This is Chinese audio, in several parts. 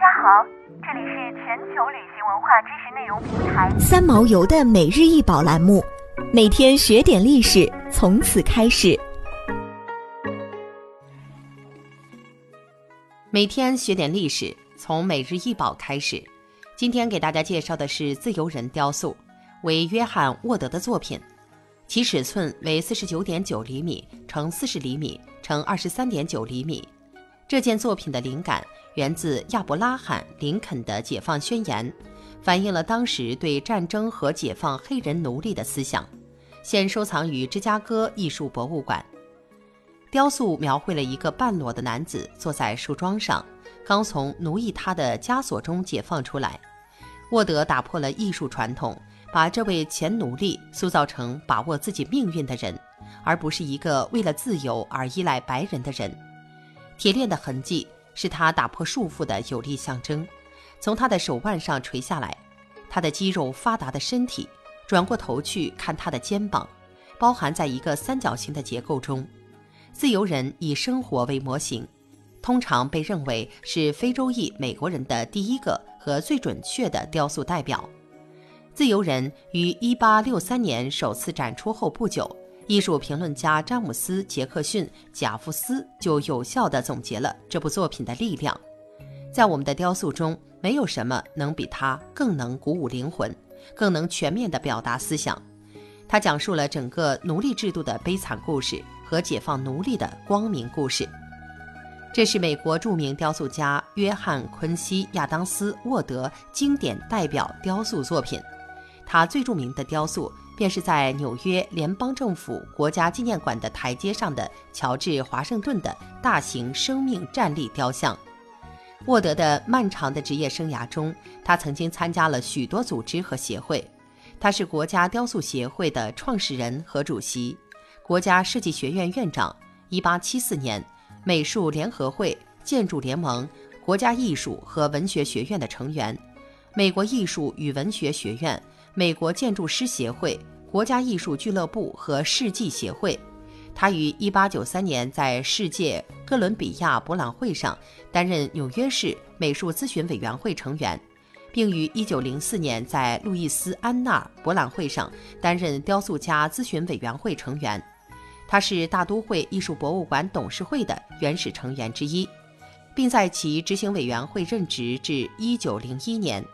家好，这里是全球旅行文化知识内容平台三毛游的每日一宝栏目，每天学点历史，从此开始。每天学点历史，从每日一宝开始。今天给大家介绍的是自由人雕塑，为约翰沃德的作品，其尺寸为四十九点九厘米乘四十厘米乘二十三点九厘米。这件作品的灵感源自亚伯拉罕·林肯的解放宣言，反映了当时对战争和解放黑人奴隶的思想。现收藏于芝加哥艺术博物馆。雕塑描绘了一个半裸的男子坐在树桩上，刚从奴役他的枷锁中解放出来。沃德打破了艺术传统，把这位前奴隶塑造成把握自己命运的人，而不是一个为了自由而依赖白人的人。铁链的痕迹是他打破束缚的有力象征，从他的手腕上垂下来。他的肌肉发达的身体，转过头去看他的肩膀，包含在一个三角形的结构中。自由人以生活为模型，通常被认为是非洲裔美国人的第一个和最准确的雕塑代表。自由人于1863年首次展出后不久。艺术评论家詹姆斯·杰克逊·贾夫斯就有效地总结了这部作品的力量。在我们的雕塑中，没有什么能比它更能鼓舞灵魂，更能全面地表达思想。它讲述了整个奴隶制度的悲惨故事和解放奴隶的光明故事。这是美国著名雕塑家约翰·昆西·亚当斯·沃德经典代表雕塑作品。他最著名的雕塑。便是在纽约联邦政府国家纪念馆的台阶上的乔治·华盛顿的大型生命站立雕像。沃德的漫长的职业生涯中，他曾经参加了许多组织和协会。他是国家雕塑协会的创始人和主席，国家设计学院院长。1874年，美术联合会、建筑联盟、国家艺术和文学学院的成员，美国艺术与文学学院。美国建筑师协会、国家艺术俱乐部和世纪协会。他于1893年在世界哥伦比亚博览会上担任纽约市美术咨询委员会成员，并于1904年在路易斯安那博览会上担任雕塑家咨询委员会成员。他是大都会艺术博物馆董事会的原始成员之一，并在其执行委员会任职至1901年。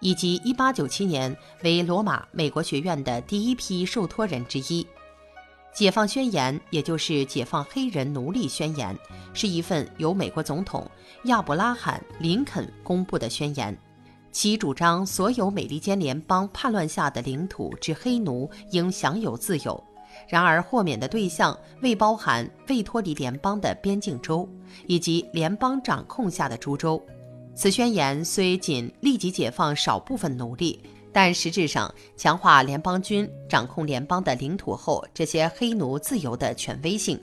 以及1897年为罗马美国学院的第一批受托人之一，《解放宣言》也就是解放黑人奴隶宣言，是一份由美国总统亚伯拉罕·林肯公布的宣言，其主张所有美利坚联邦叛乱下的领土之黑奴应享有自由。然而，豁免的对象未包含未脱离联邦的边境州以及联邦掌控下的诸州。此宣言虽仅立即解放少部分奴隶，但实质上强化联邦军掌控联邦的领土后这些黑奴自由的权威性，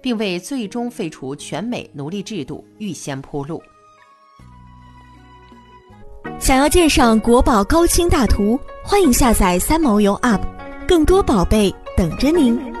并为最终废除全美奴隶制度预先铺路。想要鉴赏国宝高清大图，欢迎下载三毛游 App，更多宝贝等着您。